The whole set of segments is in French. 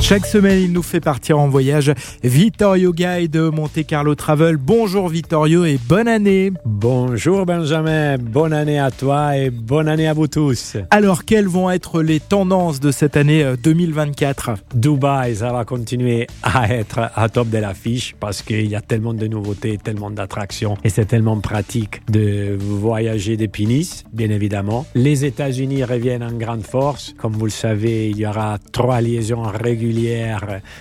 Chaque semaine, il nous fait partir en voyage. Vittorio Guide de Monte Carlo Travel. Bonjour Vittorio et bonne année. Bonjour Benjamin, bonne année à toi et bonne année à vous tous. Alors, quelles vont être les tendances de cette année 2024 euh, Dubaï, ça va continuer à être à top de l'affiche parce qu'il y a tellement de nouveautés, tellement d'attractions et c'est tellement pratique de voyager depuis Nice, bien évidemment. Les États-Unis reviennent en grande force. Comme vous le savez, il y aura trois liaisons régulières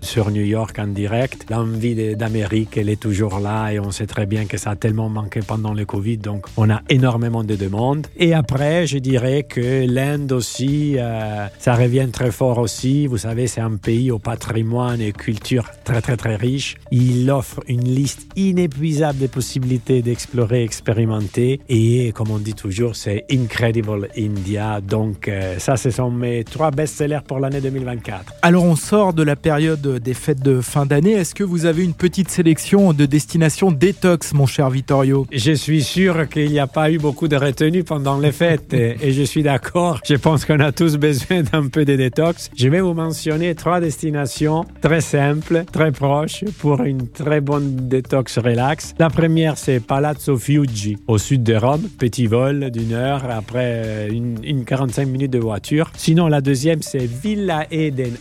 sur New York en direct. L'envie d'Amérique, elle est toujours là et on sait très bien que ça a tellement manqué pendant le Covid, donc on a énormément de demandes. Et après, je dirais que l'Inde aussi, euh, ça revient très fort aussi. Vous savez, c'est un pays au patrimoine et culture très très très riche. Il offre une liste inépuisable de possibilités d'explorer, expérimenter et comme on dit toujours, c'est Incredible India. Donc euh, ça, ce sont mes trois best-sellers pour l'année 2024. Alors on sort de la période des fêtes de fin d'année, est-ce que vous avez une petite sélection de destinations détox, mon cher Vittorio? Je suis sûr qu'il n'y a pas eu beaucoup de retenue pendant les fêtes et, je suis d'accord. Je pense qu'on a tous besoin d'un peu de détox. Je vais vous mentionner trois destinations très simples, très proches pour une très bonne détox relax. La première, c'est Palazzo Fiuggi, au sud de Rome. Petit vol d'une heure après une, une 45 minutes de voiture. Sinon, la deuxième, c'est Villa Eden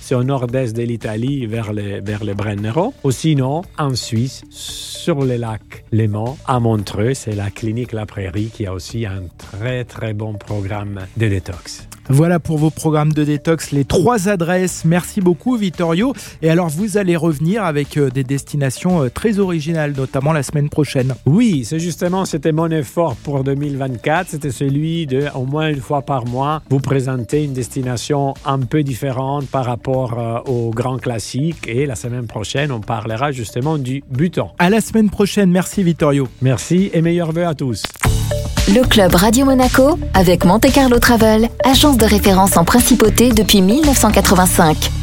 C'est au nord-est de l'Italie, vers le, vers le Brennero. Ou sinon, en Suisse, sur le lac Léman, à Montreux, c'est la clinique La Prairie qui a aussi un très très bon programme de détox. Voilà pour vos programmes de détox, les trois adresses. Merci beaucoup Vittorio. Et alors vous allez revenir avec euh, des destinations euh, très originales, notamment la semaine prochaine. Oui, c'est justement, c'était mon effort pour 2024. C'était celui de, au moins une fois par mois, vous présenter une destination un peu différente par rapport euh, aux grands classiques. Et la semaine prochaine, on parlera justement du buton. À la semaine prochaine. Merci Vittorio. Merci et meilleurs vœux à tous. Le club Radio Monaco avec Monte Carlo Travel, agence de référence en principauté depuis 1985.